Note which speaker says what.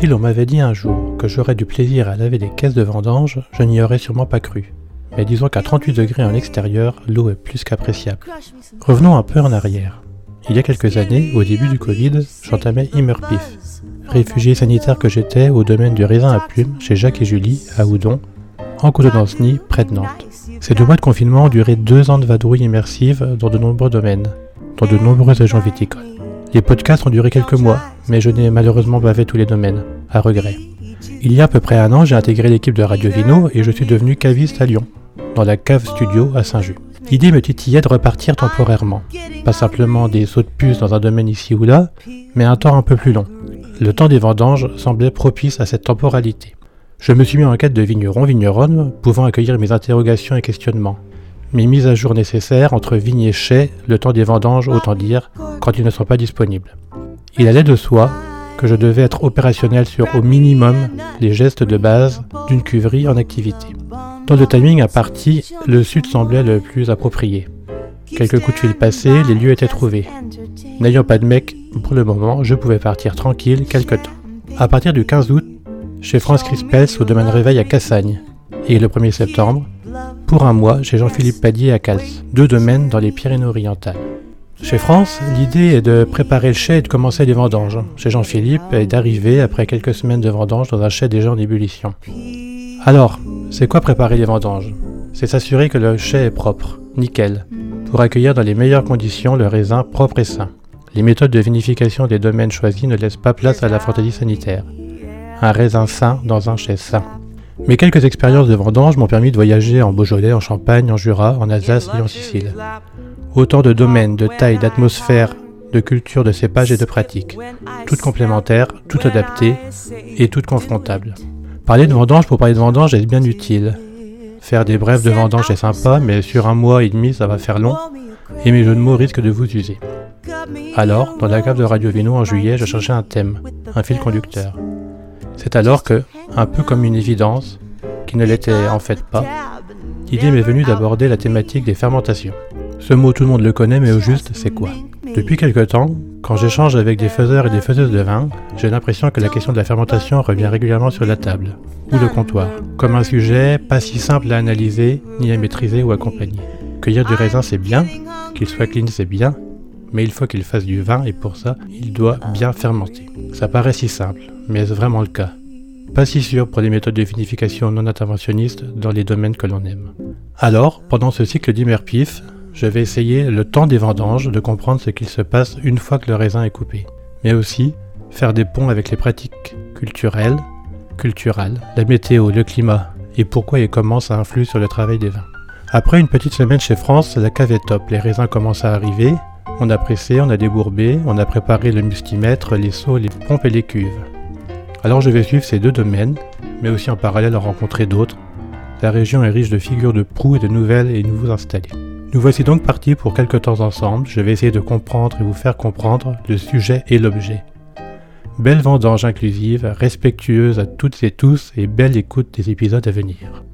Speaker 1: Si l'on m'avait dit un jour que j'aurais du plaisir à laver des caisses de vendange, je n'y aurais sûrement pas cru. Mais disons qu'à 38 degrés en extérieur, l'eau est plus qu'appréciable. Revenons un peu en arrière. Il y a quelques années, au début du Covid, j'entamais Immerpif, réfugié sanitaire que j'étais au domaine du raisin à plumes chez Jacques et Julie, à Houdon, en Côte d'Anceny, près de Nantes. Ces deux mois de confinement ont duré deux ans de vadrouille immersive dans de nombreux domaines, dans de nombreuses régions viticoles. Les podcasts ont duré quelques mois, mais je n'ai malheureusement pas fait tous les domaines, à regret. Il y a à peu près un an, j'ai intégré l'équipe de Radio Vino et je suis devenu caviste à Lyon, dans la cave studio à Saint-Just. L'idée me titillait de repartir temporairement. Pas simplement des sauts de puce dans un domaine ici ou là, mais un temps un peu plus long. Le temps des vendanges semblait propice à cette temporalité. Je me suis mis en quête de vignerons, vigneronnes, pouvant accueillir mes interrogations et questionnements. Mes mises à jour nécessaires entre vignes et chais, le temps des vendanges, autant dire, quand ils ne sont pas disponibles. Il allait de soi que je devais être opérationnel sur au minimum les gestes de base d'une cuverie en activité. Dans le timing à partie, le sud semblait le plus approprié. Quelques coups de fil passés, les lieux étaient trouvés. N'ayant pas de mec pour le moment, je pouvais partir tranquille quelque temps. À partir du 15 août, chez France Crispels au domaine Réveil à Cassagne. Et le 1er septembre, pour un mois, chez Jean-Philippe Padier à Cals, deux domaines dans les Pyrénées-Orientales. Chez France, l'idée est de préparer le chai et de commencer les vendanges. Chez Jean-Philippe, est d'arriver après quelques semaines de vendanges dans un chai déjà en ébullition. Alors, c'est quoi préparer les vendanges? C'est s'assurer que le chai est propre, nickel, pour accueillir dans les meilleures conditions le raisin propre et sain. Les méthodes de vinification des domaines choisis ne laissent pas place à la fantaisie sanitaire un raisin sain dans un chai sain. Mes quelques expériences de vendange m'ont permis de voyager en Beaujolais, en Champagne, en Jura, en Alsace et en Sicile. Autant de domaines, de tailles, d'atmosphères, de cultures, de cépages et de pratiques. Toutes complémentaires, toutes adaptées et toutes confrontables. Parler de vendange pour parler de vendange est bien utile. Faire des brèves de vendange est sympa, mais sur un mois et demi ça va faire long et mes jeux de mots risquent de vous user. Alors, dans la cave de Radio Vino en juillet, je cherchais un thème, un fil conducteur. C'est alors que, un peu comme une évidence, qui ne l'était en fait pas, l'idée m'est venue d'aborder la thématique des fermentations. Ce mot tout le monde le connaît, mais au juste, c'est quoi? Depuis quelque temps, quand j'échange avec des faiseurs et des faiseuses de vin, j'ai l'impression que la question de la fermentation revient régulièrement sur la table, ou le comptoir, comme un sujet pas si simple à analyser, ni à maîtriser ou accompagner. Cueillir du raisin c'est bien, qu'il soit clean c'est bien, mais il faut qu'il fasse du vin et pour ça, il doit bien fermenter. Ça paraît si simple, mais est-ce vraiment le cas Pas si sûr pour les méthodes de vinification non interventionnistes dans les domaines que l'on aime. Alors, pendant ce cycle d'Imerpif, je vais essayer le temps des vendanges de comprendre ce qu'il se passe une fois que le raisin est coupé, mais aussi faire des ponts avec les pratiques culturelles, culturales, la météo, le climat, et pourquoi et comment ça influe sur le travail des vins. Après une petite semaine chez France, la cave est top, les raisins commencent à arriver, on a pressé, on a débourbé, on a préparé le mustimètre, les seaux, les pompes et les cuves. Alors je vais suivre ces deux domaines, mais aussi en parallèle en rencontrer d'autres. La région est riche de figures de proue et de nouvelles et nouveaux installés. Nous voici donc partis pour quelques temps ensemble. Je vais essayer de comprendre et vous faire comprendre le sujet et l'objet. Belle vendange inclusive, respectueuse à toutes et tous et belle écoute des épisodes à venir.